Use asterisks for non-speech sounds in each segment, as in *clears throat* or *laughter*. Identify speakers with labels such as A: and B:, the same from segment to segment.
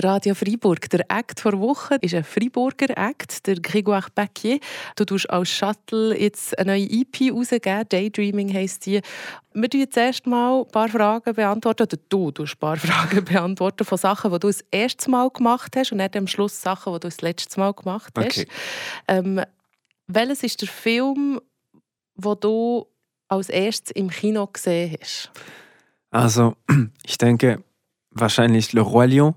A: Radio Freiburg. Der Act vor Woche ist ein Freiburger Act, der Grégoire Paquier. Du tust als Shuttle jetzt eine neue EP rausgeben, Daydreaming heisst die. Wir beantworten zuerst mal ein paar Fragen beantworten, oder du tust ein paar *laughs* Fragen beantworten von Sachen, die du das erste Mal gemacht hast und nicht am Schluss Sachen, die du das letzte Mal gemacht hast. Okay. Ähm, welches ist der Film, den du als erstes im Kino gesehen hast?
B: Also, *clears throat* ich denke wahrscheinlich Le Roi Lion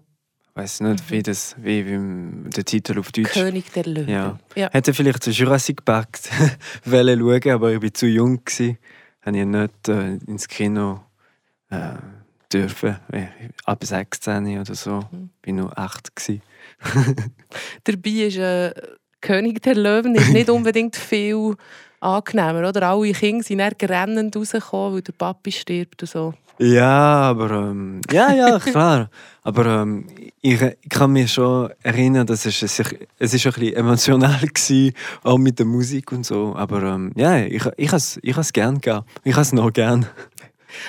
B: weiß nicht, wie, das, wie, wie der Titel auf Deutsch.
A: König der Löwen.
B: Ja. ja. Hätte vielleicht zu Jurassic Park *laughs* schauen aber ich war zu jung. Gewesen. Habe ich nicht äh, ins Kino äh, dürfen. Ab 16 oder so. Mhm. War nur 8.
A: Dabei ist äh, König der Löwen ist nicht *laughs* unbedingt viel angenehmer. Oder? Alle Kinder sind dann rennend rausgekommen, weil der Papi stirbt und so.
B: Ja, aber ähm, ja, ja, *laughs* klar. aber ähm, ich, ich, kann mich schon erinnern, dass es, es, es ist ein bisschen emotional *laughs* war, auch mit der Musik und so. Aber ähm, ja, ich, ich habe es ich gern gehabt. Ich habe es noch gern.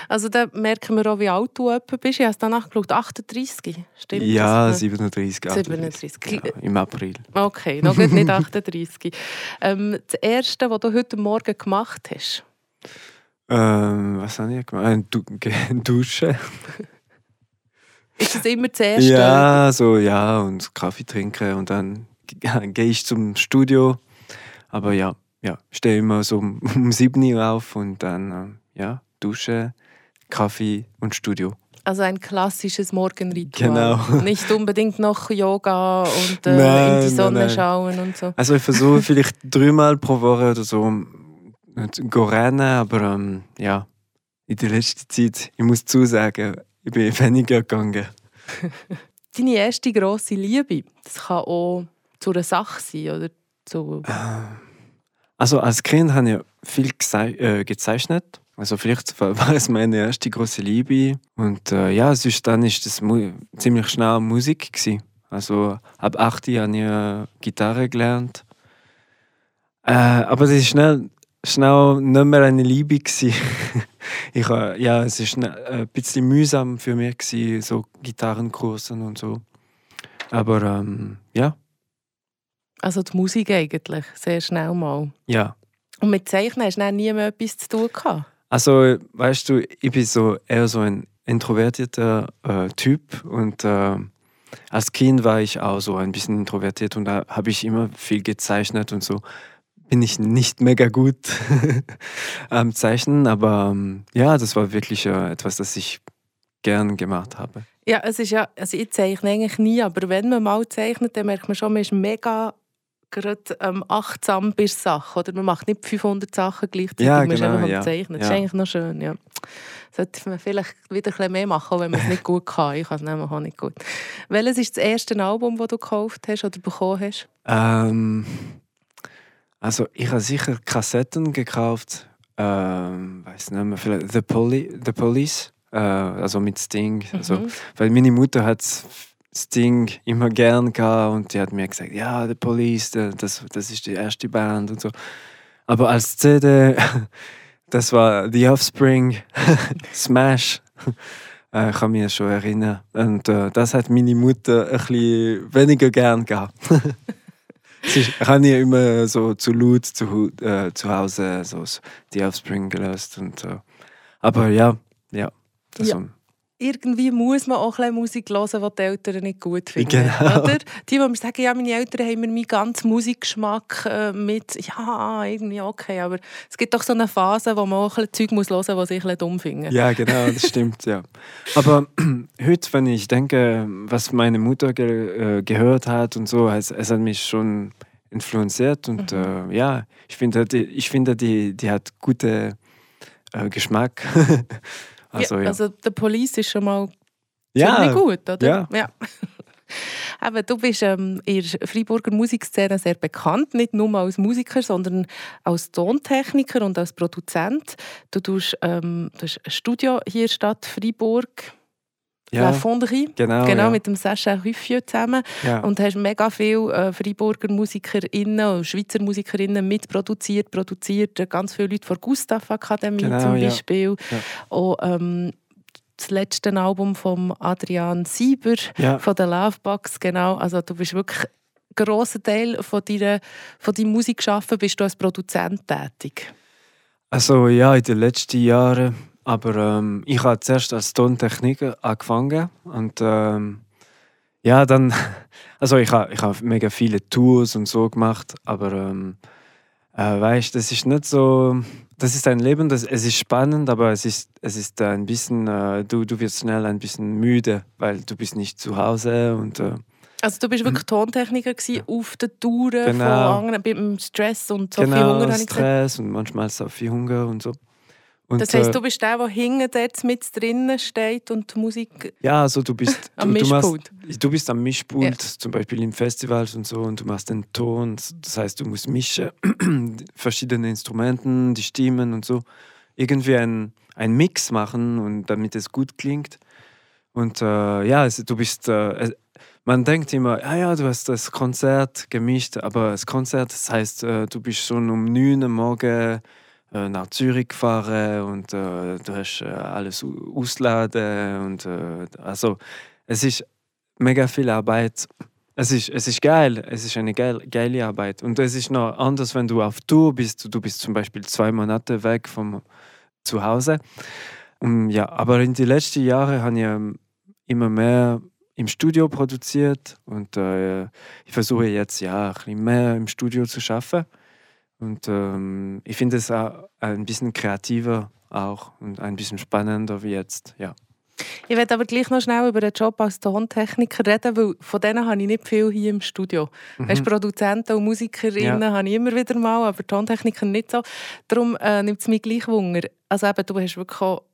A: Also da merken wir auch, wie alt du bist. Ich habe danach geschaut, 38, stimmt
B: Ja, das? 37,
A: 37. Ja,
B: Im April.
A: Okay, noch nicht *laughs* 38. ähm, das Erste, was du heute Morgen gemacht hast?
B: Ähm, was habe ich gemacht? Du *laughs* Duschen. *laughs*
A: Ist das immer das Erste?
B: Ja, so, ja, und Kaffee trinken und dann gehe ich zum Studio. Aber ja, ja, stehe immer so um, um 7 Uhr auf und dann, äh, ja, Dusche, Kaffee und Studio.
A: Also ein klassisches Morgenritual.
B: Genau. *laughs*
A: Nicht unbedingt noch Yoga und äh, nein, in die Sonne nein, nein. schauen und so.
B: Also ich versuche vielleicht *laughs* dreimal pro Woche oder so zu rennen, aber ähm, ja, in der letzten Zeit, ich muss zusagen, ich bin weniger gegangen. *laughs*
A: Deine erste grosse Liebe, das kann auch zu einer Sache sein, oder? Zu
B: also als Kind habe ich viel äh, gezeichnet. Also vielleicht *laughs* war es meine erste große Liebe. Und äh, ja, sonst dann ist das ziemlich schnell Musik gewesen. Also ab 8 habe ich äh, Gitarre gelernt. Äh, aber das ist schnell schnell nicht mehr eine Liebe *laughs* ich, ja, es war ein bisschen mühsam für mich gewesen, so Gitarrenkursen und so. Aber ähm, ja.
A: Also die Musik eigentlich sehr schnell mal.
B: Ja.
A: Und mit Zeichnen hast du nie mehr etwas zu tun gehabt?
B: Also weißt du, ich bin so eher so ein introvertierter äh, Typ und äh, als Kind war ich auch so ein bisschen introvertiert und da habe ich immer viel gezeichnet und so bin ich nicht mega gut *laughs* am Zeichnen, aber ähm, ja, das war wirklich äh, etwas, das ich gern gemacht habe.
A: Ja, es ist ja, also ich zeichne eigentlich nie, aber wenn man mal zeichnet, dann merkt man schon, man ist mega gerade ähm, achtsam bei Sachen, oder man macht nicht 500 Sachen gleichzeitig,
B: ja,
A: man
B: genau,
A: ist einfach
B: ja.
A: am Zeichnen. Das ja. ist eigentlich noch schön, ja. Sollte man vielleicht wieder ein bisschen mehr machen, wenn man es nicht gut kann. Ich kann es nämlich auch nicht gut. Welches ist das erste Album, das du gekauft hast oder bekommen hast?
B: Ähm... Also ich habe sicher Kassetten gekauft, ähm, weiß nicht mehr, vielleicht The, Poli The Police, äh, also mit Sting. Also, mhm. Also, weil meine Mutter hat Sting immer gern gehabt und die hat mir gesagt, ja, The Police, das, das ist die erste Band und so. Aber als CD, *laughs* das war The Offspring, *laughs* Smash. Äh, ich kann mich schon erinnern. Und äh, das hat meine Mutter ein bisschen weniger gern gehabt. *laughs* ich habe ja immer so zu laut zu, äh, zu Hause so die Offspring gelöst und so. Aber ja, ja. Das
A: ja. Irgendwie muss man auch ein Musik hören, die die Eltern nicht gut finden.
B: Genau.
A: Oder? Die, die sagen, ja, meine Eltern haben mir meinen ganzen Musikgeschmack äh, mit, ja, irgendwie okay, aber es gibt doch so eine Phase, wo man auch ein Zeug muss hören muss, was ich ein dumm finde.
B: Ja, genau, das *laughs* stimmt, ja. Aber *clears throat* heute, wenn ich denke, was meine Mutter ge äh, gehört hat und so, es, es hat mich schon influenziert und mhm. äh, ja, ich finde, die, ich finde die, die hat gute äh, Geschmack. *laughs*
A: also, ja, ja. also der Police ist schon mal ja, gut, oder?
B: Ja.
A: ja. *laughs* Aber du bist ähm, in der Freiburger Musikszene sehr bekannt, nicht nur als Musiker, sondern als Tontechniker und als Produzent. Du tust, ähm, du hast ein Studio hier in der Stadt Freiburg ja, La Fonderie,
B: genau,
A: genau
B: ja.
A: mit dem Sascha Ruffieux zusammen.
B: Ja.
A: Und hast mega viele äh, Freiburger MusikerInnen und Schweizer MusikerInnen mitproduziert, produziert. Ganz viele Leute von Gustav Akademie
B: genau,
A: zum Beispiel. Auch, ähm, das letzte Album von Adrian Sieber von der Lovebox, genau. Also du bist wirklich ein grosser Teil von deiner, von deiner Musik schaffen, bist du als Produzent tätig.
B: Also ja, in den letzten Jahren. Aber ähm, ich habe zuerst als Tontechniker angefangen und ähm, ja, dann, *laughs* also ich habe ich hab mega viele Tours und so gemacht, aber ähm, äh, weißt, das ist nicht so, das ist ein Leben, das, es ist spannend, aber es ist, es ist ein bisschen, äh, du, du wirst schnell ein bisschen müde, weil du bist nicht zu Hause und äh,
A: Also du bist wirklich Tontechniker gewesen, auf den Touren von
B: Mhm. Genau.
A: anderen, mit dem Stress und so viel
B: genau,
A: Hunger, habe ich gesagt.
B: Stress und manchmal so viel Hunger und so. Und,
A: Das heisst,
B: äh,
A: du bist der, der hinten dort mit drinnen steht und die Musik
B: Ja, also du bist
A: am
B: du, du, machst,
A: Mischpult.
B: du bist am Mischpult, zum Beispiel in Festivals und so, und du machst den Ton. Das heißt, du musst mischen, *clears throat* verschiedene Instrumenten, die Stimmen und so. Irgendwie ein, ein Mix machen und damit es gut klingt. Und äh, ja, also, du bist. Äh, man denkt immer, ja, ja, du hast das Konzert gemischt, aber das Konzert, das heißt, äh, du bist schon um 9 Uhr morgen äh, nach Zürich gefahren und äh, du hast äh, alles au- ausladen und äh, also es ist mega viel Arbeit. Es ist, es ist geil, es ist eine geil, geile Arbeit. Und es ist noch anders, wenn du auf Tour bist. Du bist zum Beispiel zwei Monate weg vom Zuhause. Um, ja, aber in den letzten Jahren habe ich ähm, immer mehr im Studio produziert und äh, ich versuche jetzt ja ein bisschen mehr im Studio zu schaffen. Und ähm, ich finde es auch ein bisschen kreativer auch und ein bisschen spannender wie jetzt. Ja.
A: Ich werde aber gleich noch schnell über den Job als Tontechniker reden, weil von denen habe ich nicht viel hier im Studio.
B: Mhm.
A: Weißt, Produzenten und Musikerinnen habe ich immer wieder mal, aber Tontechniker nicht so. Darum äh, nimmt es mich gleich Wunder. Also eben, du hast wirklich auch,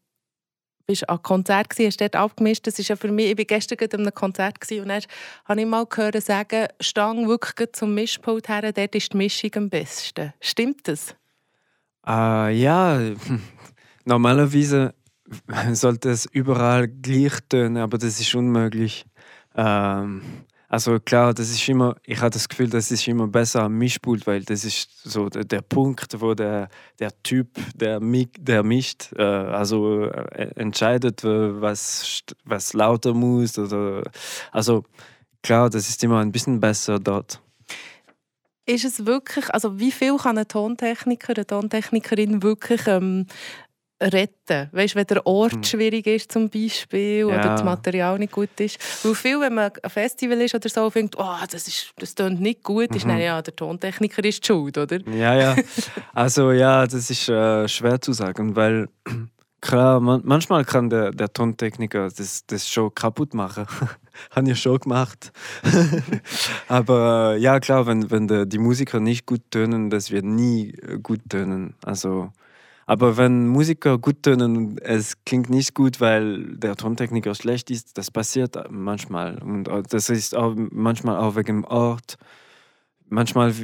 A: bist an Konzert gewesen, hast dort abgemischt. Das ist ja für mich, ich war gestern gerade an einem Konzert gewesen, und dann habe ich mal gehört sagen, stang wirklich zum Mischpult her, dort ist die Mischung am besten. Stimmt das?
B: Äh, ja, *laughs* normalerweise sollte es überall gleich tönen, aber das ist unmöglich. Ähm, also klar, das ist immer, ich habe das Gefühl, das ist immer besser am Mischpult, weil das ist so der, der Punkt, wo der, der Typ, der, der mischt, äh, also äh, entscheidet, was, was lauter muss. Oder, also klar, das ist immer ein bisschen besser dort.
A: Ist es wirklich, also wie viel kann ein Tontechniker, eine Tontechnikerin wirklich ähm, retten? Weißt du, wenn der Ort
B: Hm.
A: schwierig ist zum Beispiel oder
B: Ja.
A: das Material nicht gut ist. Weil viel, wenn man ein Festival ist oder so, denkt, oh, das, ist, das tönt nicht gut, ist
B: Mhm.
A: dann, ja, der Tontechniker ist schuld, oder?
B: Ja, ja. *laughs* Also ja, das ist äh, schwer zu sagen, weil *clears throat* klar, man, manchmal kann der, der Tontechniker das, das schon kaputt machen. *laughs* Haben ja schon gemacht. *laughs* Aber äh, ja, klar, wenn, wenn die Musiker nicht gut tönen, das wird nie äh, gut tönen. Also, aber wenn Musiker gut tönen und es klingt nicht gut, weil der Tontechniker schlecht ist, das passiert manchmal. Und das ist auch manchmal auch wegen dem Ort manchmal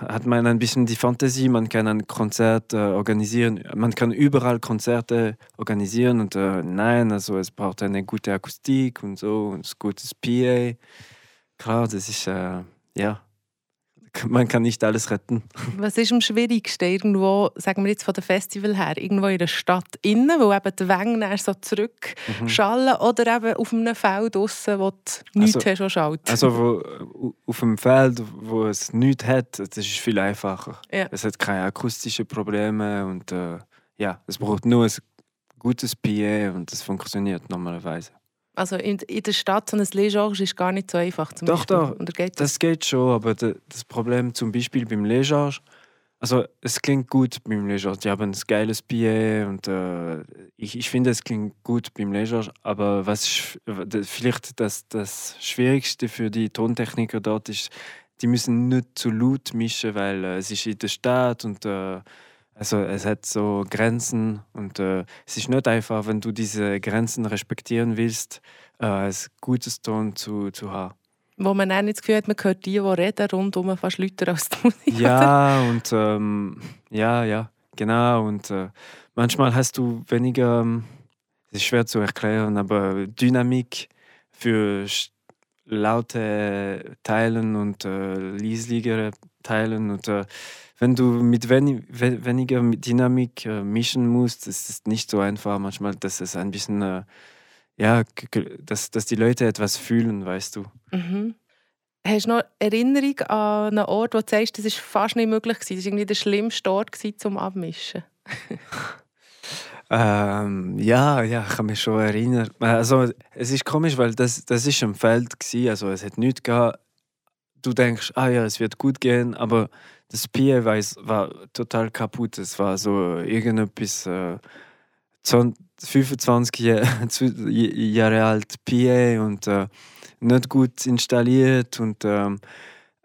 B: hat man ein bisschen die Fantasie, man kann ein Konzert äh, organisieren, man kann überall Konzerte organisieren und äh, nein, also es braucht eine gute Akustik und so und ein gutes PA. Klar, das ist äh, ja, man kann nicht alles retten.
A: Was ist am schwierigsten irgendwo, sagen wir jetzt von dem Festival her, irgendwo in der Stadt innen, wo eben die dann so zurückschallen oder eben auf einem Feld draussen, wo du nichts
B: Also-
A: hast, was schallt?
B: Also wo, auf dem Feld, wo es nichts hat, das ist viel einfacher.
A: Ja.
B: Es hat keine akustischen Probleme und äh, ja, es braucht nur ein gutes PA und das funktioniert normalerweise.
A: Also in, in der Stadt so ein Legeorge ist gar nicht so einfach zum
B: Doch,
A: Beispiel.
B: doch.
A: Oder geht das?
B: Das geht schon, aber das Problem zum Beispiel beim Legeorge, also es klingt gut beim Legeorge, die haben ein geiles PA und äh, ich, ich finde, es klingt gut beim Legeorge, aber was vielleicht das, das Schwierigste für die Tontechniker dort ist, die müssen nicht zu laut mischen, weil äh, es ist in der Stadt und äh, also es hat so Grenzen und äh, es ist nicht einfach, wenn du diese Grenzen respektieren willst, äh, ein gutes Ton zu, zu haben.
A: Wo man dann nicht das Gefühl hat, man hört die, die reden, rundum fast lauter als die Musik.
B: Ja, und ähm, ja, ja, genau. Und äh, manchmal hast du weniger, ähm, es ist schwer zu erklären, aber Dynamik für laute Teilen und äh, Teilen. Und äh, wenn du mit weni we weniger Dynamik äh, mischen musst, ist es nicht so einfach manchmal, dass es ein bisschen äh, ja, dass, dass die Leute etwas fühlen, weißt du.
A: Mhm. Hast du noch Erinnerung an einen Ort, wo du sagst, das war fast nicht möglich war? Das war irgendwie der schlimmste Ort zum Abmischen? *laughs*
B: ähm, ja, ja, ich kann mich schon erinnern. Also, es ist komisch, weil das, das ist im Feld war, also es hat nichts gehabt. Du denkst, ah ja, es wird gut gehen, aber das Pier war, war total kaputt. Es war so irgendetwas äh, 25 *laughs* Jahre alt PA und äh, nicht gut installiert. Und ähm,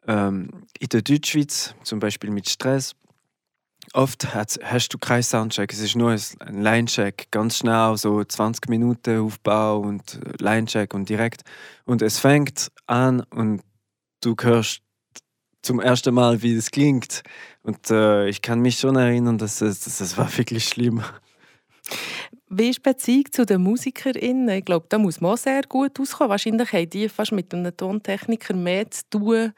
B: ähm, in der Deutschschweiz, zum Beispiel mit Stress, oft hast, hast du keinen Soundcheck. Es ist nur ein Line-Check, ganz schnell, so 20 Minuten Aufbau und Line-Check und direkt. Und es fängt an und du hörst zum ersten Mal, wie es klingt. Und äh, ich kann mich schon erinnern, dass es, dass es war wirklich schlimm.
A: Wie ist die Beziehung zu den MusikerInnen? Ich glaube, da muss man sehr gut auskommen. Wahrscheinlich haben die fast mit einem Tontechniker mehr zu tun,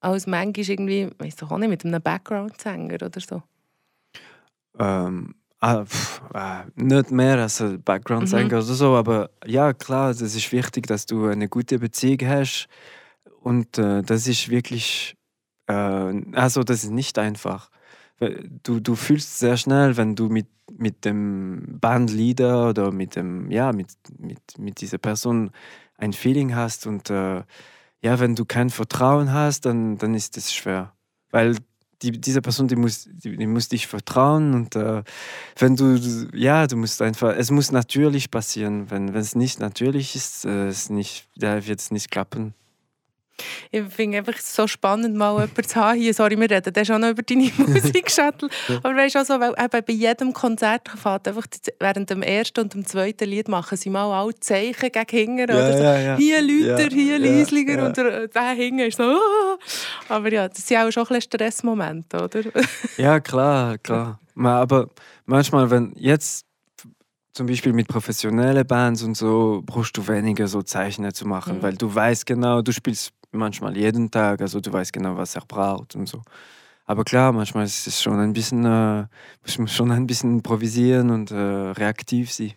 A: als manchmal irgendwie, weiss doch auch nicht, mit einem Background-Sänger oder so.
B: Ähm, ah, pff, äh, nicht mehr als ein Background-Sänger mhm. oder so, aber ja, klar, es ist wichtig, dass du eine gute Beziehung hast. Und äh, das ist wirklich, äh, also das ist nicht einfach du, du fühlst sehr schnell, wenn du mit, mit dem Bandleader oder mit dem, ja, mit, mit, mit dieser Person ein Feeling hast und äh, ja, wenn du kein Vertrauen hast, dann, dann ist es schwer. Weil die, diese Person, die muss, die, die muss dich vertrauen und äh, wenn du, ja, du musst einfach, es muss natürlich passieren. Wenn, es nicht natürlich ist, äh, es nicht, da wird es nicht klappen.
A: Ich finde es einfach so spannend, mal jemanden zu haben hier. Sorry, wir reden dann schon noch über deine *laughs* Musikschattel. Aber weißt du auch so, weil eben bei jedem Konzert fährt einfach während dem ersten und dem zweiten Lied machen sie mal alle Zeichen gegen hinten. Ja, oder so. Ja, ja. Hier Lüter, hier Lieslinger und der, der hinten ist so. Oh. Aber ja, das sind auch schon ein Stressmomente, oder? *laughs*
B: ja, klar, klar. Aber manchmal, wenn jetzt zum Beispiel mit professionellen Bands und so brauchst du weniger so Zeichen zu machen, mhm. weil du weißt genau, du spielst manchmal jeden Tag, also du weißt genau, was er braucht und so. Aber klar, manchmal ist es schon ein bisschen, äh, muss man schon ein bisschen improvisieren und äh, reaktiv sein.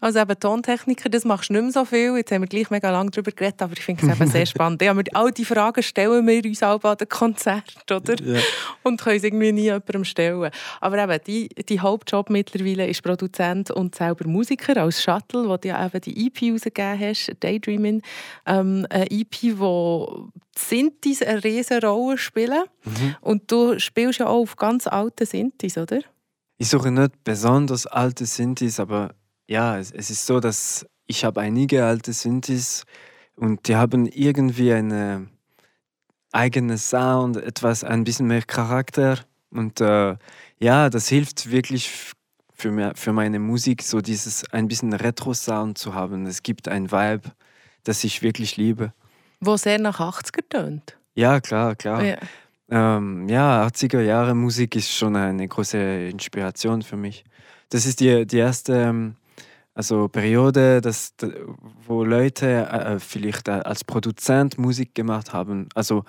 A: Also eben Tontechniker, das machst du nicht mehr so viel. Jetzt haben wir gleich mega lange darüber geredet, aber ich finde es eben sehr *laughs* spannend. Ja, all diese Fragen stellen wir uns auch an den Konzert, oder? Ja. Und können es irgendwie nie jemandem stellen. Aber eben, die, die Hauptjob mittlerweile ist Produzent und selber Musiker als Shuttle, wo du ja eben die EP rausgegeben hast, Daydreaming. Ähm, eine EP, wo Synthes eine riesige Rolle spielen. Mhm. Und du spielst ja auch auf ganz alten Synthes, oder?
B: Ich suche nicht besonders alte Synthes, aber ja, es, es ist so, dass ich habe einige alte Synthes und die haben irgendwie einen eigenen Sound, etwas, ein bisschen mehr Charakter. Und äh, ja, das hilft wirklich für, mir, für meine Musik, so dieses ein bisschen Retro-Sound zu haben. Es gibt ein Vibe, das ich wirklich liebe.
A: Wo sehr nach 80er tönt.
B: Ja, klar, klar. Ja. Ähm, ja, 80er Jahre Musik ist schon eine große Inspiration für mich. Das ist die, die erste ähm, also Periode, dass, wo Leute äh, vielleicht als Produzent Musik gemacht haben. Also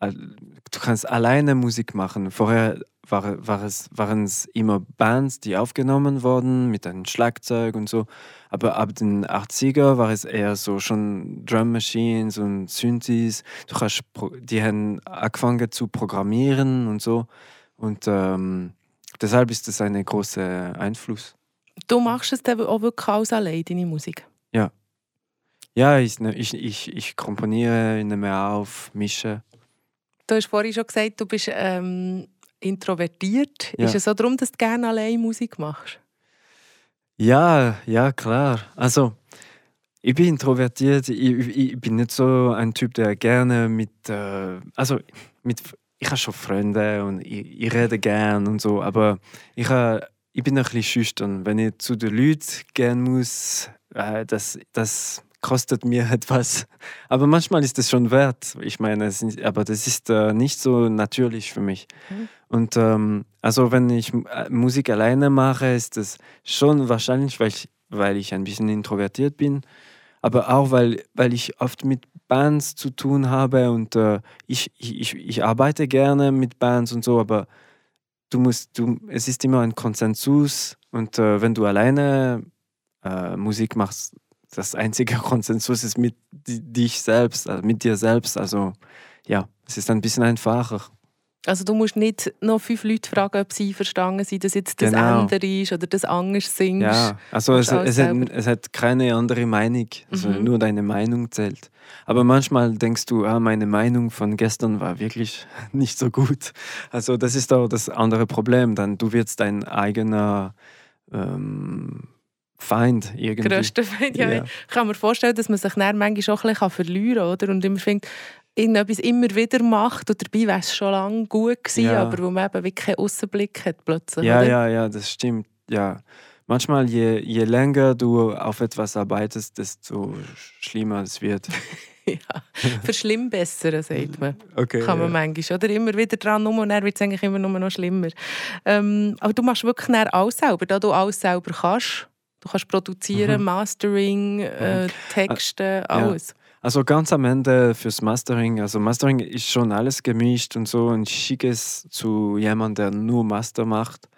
B: äh, du kannst alleine Musik machen. Vorher war, war es, waren es immer Bands, die aufgenommen wurden mit einem Schlagzeug und so. Aber ab den 80er war es eher so schon Drum Machines und Synthes. Du hast, die haben angefangen zu programmieren und so. Und ähm, deshalb ist das ein großer Einfluss.
A: Du machst es dann auch wirklich alles allein, deine Musik?
B: Ja. Ja, ich, ich, ich, ich komponiere, nehme auf, mische.
A: Du hast vorhin schon gesagt, du bist ähm, introvertiert. Ja. Ist es so darum, dass du gerne allein Musik machst?
B: Ja, ja, klar. Also, ich bin introvertiert. Ich, ich, bin nicht so ein Typ, der gerne mit. Äh, also, mit, ich habe schon Freunde und ich, ich rede gern und so, aber ich habe ich bin ein bisschen schüchtern. Wenn ich zu den Leuten gehen muss, äh, das, das kostet mir *laughs* etwas. Aber manchmal ist es schon wert. Ich meine, ist, aber das ist äh, nicht so natürlich für mich. Mhm. Und ähm, also wenn ich äh, Musik alleine mache, ist das schon wahrscheinlich, weil ich, weil ich ein bisschen introvertiert bin, aber auch weil, weil ich oft mit Bands zu tun habe und äh, ich, ich, ich arbeite gerne mit Bands und so, aber du musst, du, es ist immer ein Konsensus und äh, wenn du alleine äh, Musik machst, das einzige *laughs* Konsensus ist mit dich selbst, also mit dir selbst. Also ja, es ist ein bisschen einfacher.
A: Also du musst nicht noch fünf Leute fragen, ob sie verstanden sind, dass jetzt das genau. andere ist oder das anders singst.
B: Ja, also es, es, hat, es, hat, keine andere Meinung, also mhm. nur deine Meinung zählt. Aber manchmal denkst du, ah, meine Meinung von gestern war wirklich *laughs* nicht so gut. Also das ist auch das andere Problem. Dann du wirst dein eigener ähm, Feind irgendwie.
A: Größter Feind, ja. ja. Ich kann mir vorstellen, dass man sich dann manchmal auch ein bisschen verlieren kann, oder? Und immer findet, irgendetwas immer wieder macht und dabei wäre es schon lange gut gewesen, ja. aber wo man eben wirklich keinen Aussenblick hat plötzlich.
B: Ja,
A: oder?
B: ja, ja, das stimmt. Ja. Manchmal, je, je länger du auf etwas arbeitest, desto schlimmer es wird. *laughs*
A: ja, verschlimmbessern, sagt man.
B: Okay,
A: Kann man ja. manchmal. Oder immer wieder dran um und dann wird es eigentlich immer nur noch schlimmer. Ähm, aber du machst wirklich alles selber, da du alles selber kannst. Du kannst produzieren, mhm. Mastering, äh. Texte, alles. Ja.
B: Also ganz am Ende fürs Mastering, also Mastering ist schon alles gemischt und so und ich schicke es zu jemandem, der nur Master macht.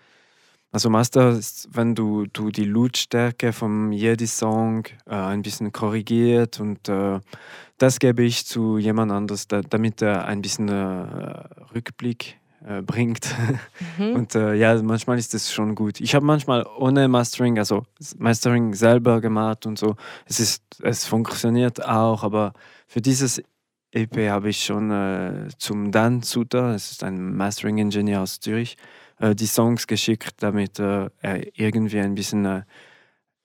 B: Also Master ist, wenn du, du die Lautstärke von jedem Song äh, ein bisschen korrigiert und äh, das gebe ich zu jemand anderes, da, damit er ein bisschen äh, Rückblick äh, bringt. Mhm. *laughs* Und äh, ja, manchmal ist das schon gut. Ich habe manchmal ohne Mastering, also Mastering selber gemacht und so. Es, ist, es funktioniert auch, aber für dieses EP habe ich schon äh, zum Dan Suter, es ist ein Mastering-Ingenieur aus Zürich, äh, die Songs geschickt, damit äh, er irgendwie ein bisschen,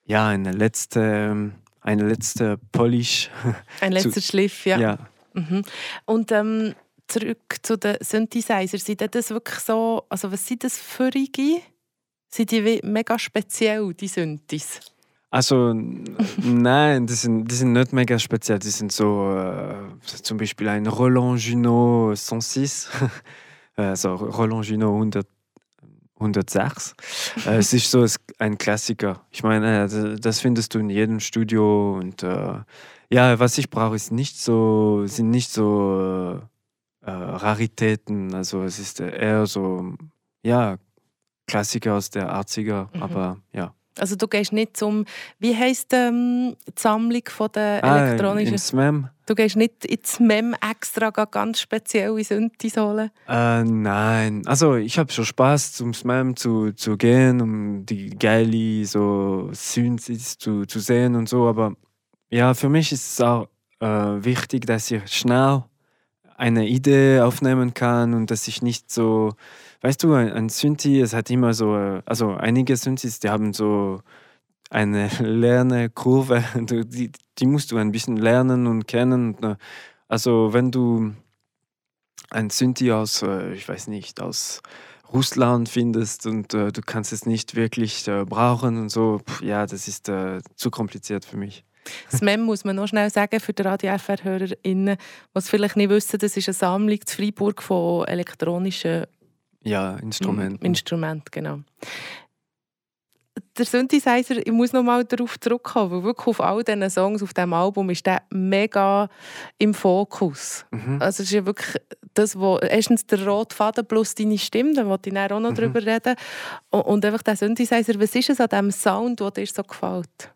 B: ja, eine letzte, eine letzte Polish. *laughs*
A: Ein letzter Schliff, ja.
B: ja.
A: Mhm. Und ähm, zurück zu den Synthesizern. Sind das wirklich so, also was sind das für Sind die mega speziell, die Synthes?
B: Also *laughs* nein, die sind, die sind nicht mega speziell. Die sind so äh, zum Beispiel ein Roland Junot 106, also *laughs* Roland Junot 100, 106. äh, es ist so ein Klassiker. Ich meine, äh, das findest du in jedem Studio und äh, ja, was ich brauche, ist nicht so, sind nicht so äh, Raritäten. Also es ist eher so, ja, Klassiker aus der 80er, mhm. aber ja.
A: Also du gehst nicht zum, wie heisst ähm, die Sammlung von der ah, elektronischen?
B: Ins MEM.
A: Du gehst nicht ins MEM extra ganz speziell in Synthes holen?
B: Äh, nein, also ich habe schon Spaß zum MEM zu, zu gehen, um die geile so Synthes zu, zu sehen und so, aber ja, für mich ist es auch äh, wichtig, dass ich schnell eine Idee aufnehmen kann und dass ich nicht so, weißt du, ein, ein Synthi, es hat immer so, also einige Synthis, die haben so eine *laughs* Lernkurve, die, die musst du ein bisschen lernen und kennen. Also wenn du ein Synthi aus, äh, ich weiß nicht, aus Russland findest und äh, du kannst es nicht wirklich äh, brauchen und so, ja, das ist äh, zu kompliziert für mich.
A: Das MEM muss man noch schnell sagen für die Radio FR-HörerInnen, die vielleicht nicht wissen, das ist eine Sammlung zu Freiburg von elektronischen
B: ja, Instrumenten.
A: Instrument, genau. Der Synthesizer, ich muss noch mal darauf zurückkommen, weil wirklich auf all diesen Songs auf diesem Album ist der mega im Fokus. Mhm. Also es ist ja wirklich das, wo, erstens der rote Faden plus deine Stimme, da wollte ich auch noch mhm. drüber reden. Und einfach der Synthesizer, was ist es an diesem Sound, der dir so gefällt?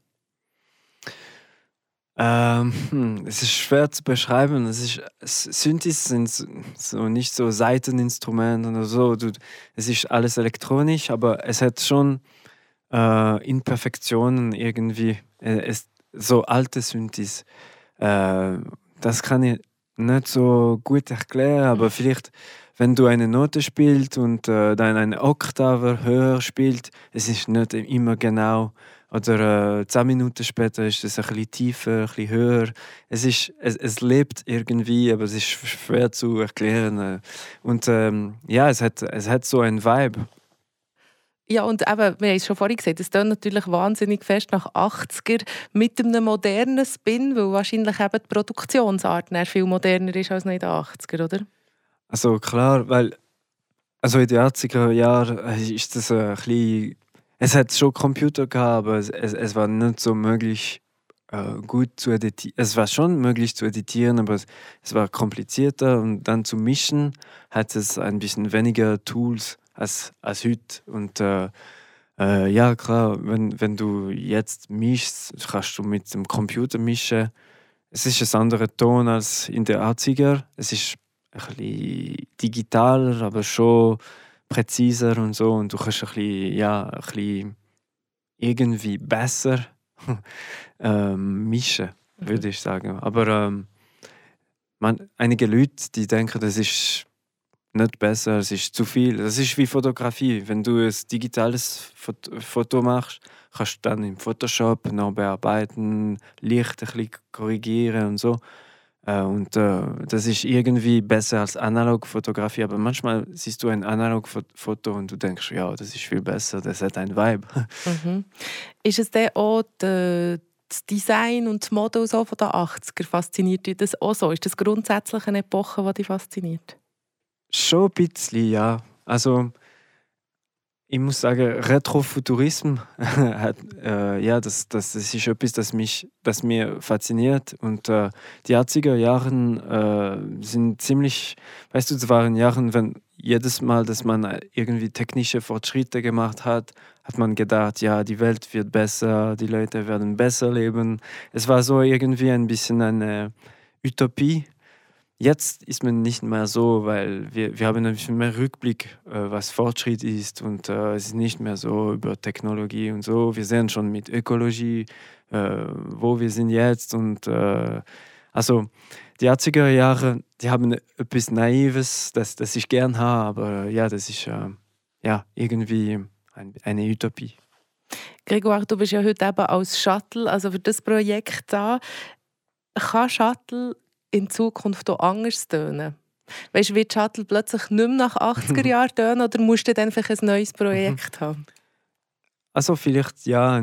B: Ähm, hm, es ist schwer zu beschreiben. Es ist, Synthes sind so nicht so Seiteninstrumente oder so. Du, es ist alles elektronisch, aber es hat schon äh, Imperfektionen irgendwie. Äh, es, so alte Synthes. Äh, das kann ich nicht so gut erklären, aber vielleicht, wenn du eine Note spielst und äh, dann eine Oktave höher spielt, es ist nicht immer genau oder äh, zehn Minuten später ist es ein bisschen tiefer, ein bisschen höher. Es, ist, es, es lebt irgendwie, aber es ist schwer zu erklären. Äh. Und ähm, ja, es hat, es hat so einen Vibe.
A: Ja, und eben, wir haben es schon vorhin gesagt, es klingt natürlich wahnsinnig fest nach 80er mit einem modernen Spin, weil wahrscheinlich eben die Produktionsart viel moderner ist als noch in den 80er, oder?
B: Also klar, weil also in den 80er Jahren ist das ein bisschen es hat schon Computer gehabt, aber es, es war nicht so möglich, äh, gut zu editieren. Es war schon möglich zu editieren, aber es, es, war komplizierter und dann zu mischen hat es ein bisschen weniger Tools als, als heute. Und äh, Äh, ja, klar, wenn, wenn du jetzt mischst, kannst du mit dem Computer mischen. Es ist ein anderer Ton als in der 80er. Es ist ein bisschen digitaler, aber schon präziser und so. Und du kannst ein bisschen, ja, ein bisschen irgendwie besser *laughs* ähm, mischen, mhm. würde ich sagen. Aber ähm, man, einige Leute, die denken, das ist nicht besser, es ist zu viel. Das ist wie Fotografie. Wenn du ein digitales Foto machst, kannst du dann im Photoshop noch bearbeiten, Licht ein bisschen korrigieren und so. Äh, und äh, das ist irgendwie besser als Analogfotografie. Aber manchmal siehst du ein Analogfoto und du denkst, ja, das ist viel besser, das hat ein Vibe. *laughs*
A: Mhm. Ist es dann auch das Design und das Mode so von den 80er? Fasziniert dich das auch so? Ist das grundsätzlich eine Epoche, die dich fasziniert?
B: Schon ein bisschen, ja. Also, ich muss sagen, Retrofuturismus *laughs* hat, äh, ja, das, das, das ist etwas, das mich das mir fasziniert. Und äh, die 80er Jahre äh, sind ziemlich, weißt du, es waren Jahre, wenn jedes Mal, dass man irgendwie technische Fortschritte gemacht hat, hat man gedacht, ja, die Welt wird besser, die Leute werden besser leben. Es war so irgendwie ein bisschen eine Utopie. Jetzt ist man nicht mehr so, weil wir, wir haben ein bisschen mehr Rückblick, äh, was Fortschritt ist und äh, es ist nicht mehr so über Technologie und so. Wir sehen schon mit Ökologie, äh, wo wir sind jetzt und äh, also die 80er Jahre, die haben etwas Naives, das, das ich gern habe, aber ja, das ist äh, ja irgendwie ein, eine Utopie.
A: Gregor, du bist ja heute eben als Shuttle, also für das Projekt da. Kann Shuttle in Zukunft auch anders tönen? Weißt du, wird Shuttle plötzlich nicht mehr nach 80er Jahren tönen oder musst du dann einfach ein neues Projekt haben?
B: Also vielleicht ja.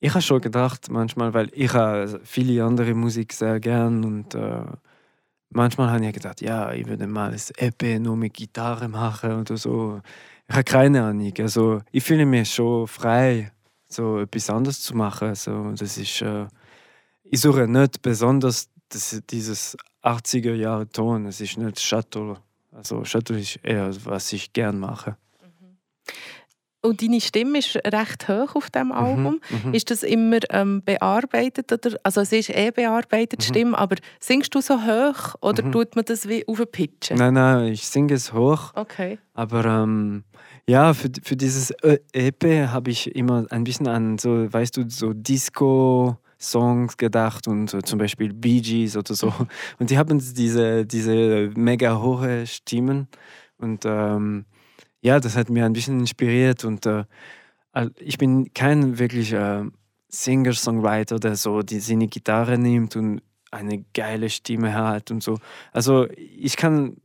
B: Ich habe schon gedacht manchmal, weil ich habe viele andere Musik sehr gern und äh, manchmal habe ich gedacht, ja, ich würde mal ein EP nur mit Gitarre machen oder so. Ich habe keine Ahnung. Also ich fühle mich schon frei, so etwas anderes zu machen. Also, das ist, äh, ich suche nicht besonders das, dieses 80er Jahre Ton, es ist nicht Shuttle. Also Shuttle ist eher, was ich gern mache. Mhm.
A: Und deine Stimme ist recht hoch auf dem mhm, Album. Mhm, ist das immer ähm, bearbeitet? Oder? Also es ist eh bearbeitet, mhm. Stimme, aber singst du so hoch oder mhm. tut man das wie auf Pitchen?
B: Nein, nein, ich singe es hoch.
A: Okay.
B: Aber ähm, ja, für, für dieses EP habe ich immer ein bisschen an so, weißt du, so Disco Songs gedacht und so, zum Beispiel Bee Gees oder so. *laughs* Und die haben diese, diese mega hohe Stimmen. Und ähm, ja, das hat mir ein bisschen inspiriert. Und äh, ich bin kein wirklicher äh, Singer-Songwriter, der so die seine Gitarre nimmt und eine geile Stimme hat und so. Also ich kann,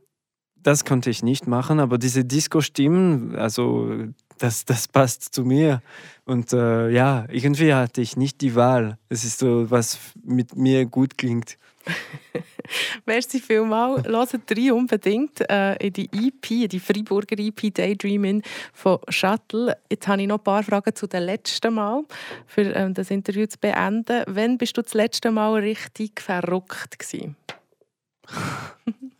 B: das konnte ich nicht machen, aber diese Disco-Stimmen, also das, das passt zu mir. Und äh, ja, irgendwie hatte ich nicht die Wahl. Es ist so, was mit mir gut klingt. *laughs*
A: Merci vielmals. Hört rein unbedingt äh, in die EP, die Freiburger EP Daydreaming von Shuttle. Jetzt habe ich noch ein paar Fragen zu dem letzten Mal, für ähm, das Interview zu beenden. Wann bist du das letzte Mal richtig verrückt gewesen? *laughs*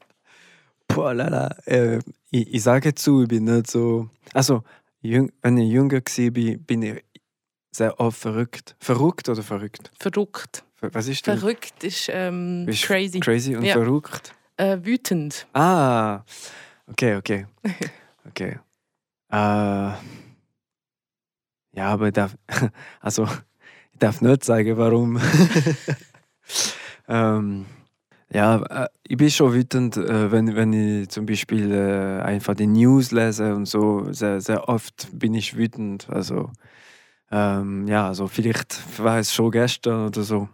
B: Boah, lala. Äh, ich, ich sage zu, ich bin nicht so... Also, wenn ich jünger war, bin ich sehr oft verrückt. Verrückt oder verrückt?
A: Verrückt.
B: Was ist
A: das? Verrückt ist, ähm, ist crazy.
B: Crazy und ja. verrückt?
A: Äh, wütend.
B: Ah, okay, okay. *laughs* Okay. äh, ja, aber ich darf, *laughs* also, ich darf nicht sagen, warum. *laughs* ähm, ja, äh, ich bin schon wütend, äh, wenn, wenn ich zum Beispiel äh, einfach die News lese und so. Sehr, sehr oft bin ich wütend. Also, ähm, ja, also vielleicht war es schon gestern oder so.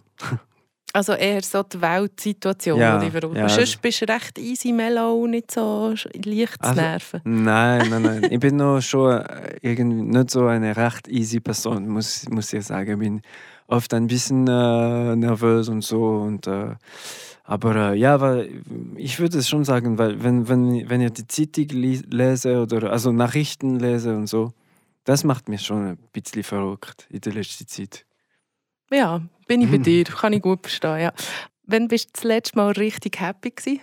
A: Also eher so die Weltsituation, ja, die wir ja. Sonst bist du recht easy mellow nicht so leicht zu also, nerven.
B: Nein, nein, nein. *laughs* ich bin noch schon irgendwie nicht so eine recht easy Person, muss, muss ich sagen. Ich bin oft ein bisschen äh, nervös und so und äh, aber äh, ja, weil ich würde es schon sagen, weil wenn, wenn, wenn ich die Zeitung lese oder also Nachrichten lese und so, das macht mich schon ein bisschen verrückt in der letzten Zeit.
A: Ja, bin ich bei dir, kann ich gut verstehen. Ja. Wann bist du das letzte Mal richtig happy gewesen?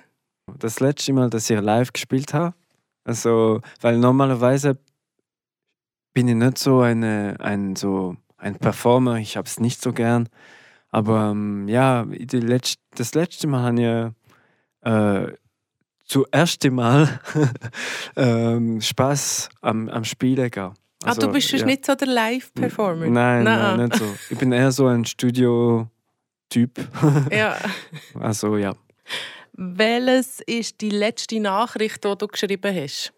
B: Das letzte Mal, dass ich live gespielt habe. Also, weil normalerweise bin ich nicht so eine, ein, so ein Performer. Ich habe es nicht so gern. Aber ähm, ja, die letzt, das letzte Mal habe ich äh, zuerst Mal *laughs* ähm, Spaß am, am Spielen gehabt.
A: Also, ah, du bist ja. nicht so der Live-Performer?
B: Nein, nein, nicht so. Ich bin eher so ein Studio-Typ. *laughs*
A: ja. *laughs*
B: Also ja.
A: Welches ist die letzte Nachricht, die du geschrieben hast?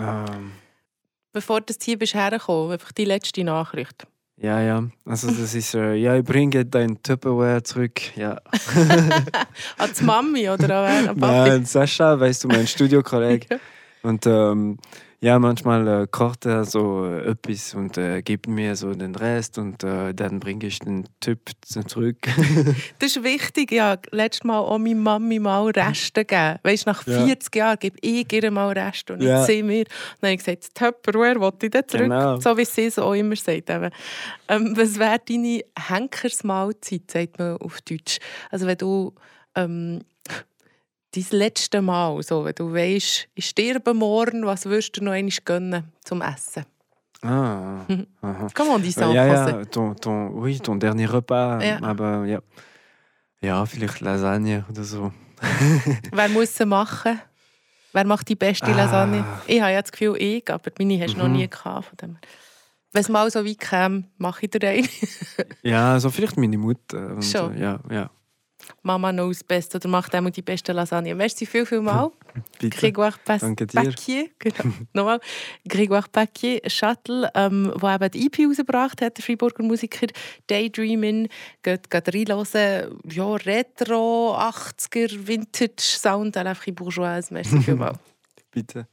B: Ähm.
A: Bevor du hier bist hergekommen, einfach die letzte Nachricht.
B: Ja, ja. Also das ist, äh, ja, ich bringe dein Tupperware zurück. Ja. *laughs*
A: an die Mami oder an *laughs*
B: Papi? Nein, Sascha, weißt du, mein Studiokollege. *laughs* Und ähm, ja, manchmal äh, kocht er so äh, etwas und äh, gibt mir so den Rest und äh, dann bringe ich den Typ zurück. *laughs*
A: das ist wichtig, ja. Letztes Mal auch meine Mami mal Reste gegeben. Weißt nach 40 ja. Jahren gebe ich ihr mal Reste und ja. nicht sie mir. dann habe ich gesagt, das Tupperware wollte ich dann zurück. Genau. So wie sie es auch immer sagt. Ähm, was wäre deine Henkersmahlzeit, sagt man auf Deutsch? Also wenn du... Ähm, dein letzte Mal, so, wenn du weißt, ich sterbe morgen, was würdest du noch einmal gönnen zum Essen?
B: Ah,
A: Comment on dit ça en
B: ja,
A: français?
B: Ja, ton, ton, oui, ton dernier repas. Ja. Aber ja. ja, vielleicht Lasagne oder so. *laughs*
A: Wer muss sie machen? Wer macht die beste ah. Lasagne? Ich habe ja das Gefühl, ich, aber meine hast du mhm. noch nie gehabt. Von dem. Wenn es mal so weit käme, mache ich dir einen.
B: ja, so vielleicht meine Mutter. Und,
A: Schon?
B: Ja, ja.
A: Mama knows best oder macht einmal die beste Lasagne. Merci viel, viel mal. *laughs*
B: Bitte.
A: Grégoire Pas
B: Danke
A: dir. Paquier, *laughs* genau. Nochmal. Grégoire Paquier, Shuttle, ähm, wo eben die EP rausgebracht hat, der Freiburger Musiker Daydreaming. Geht, geht reinhören. Ja, Retro, 80er, Vintage Sound, einfach in Bourgeois. Merci *laughs* viel mal.
B: Bitte.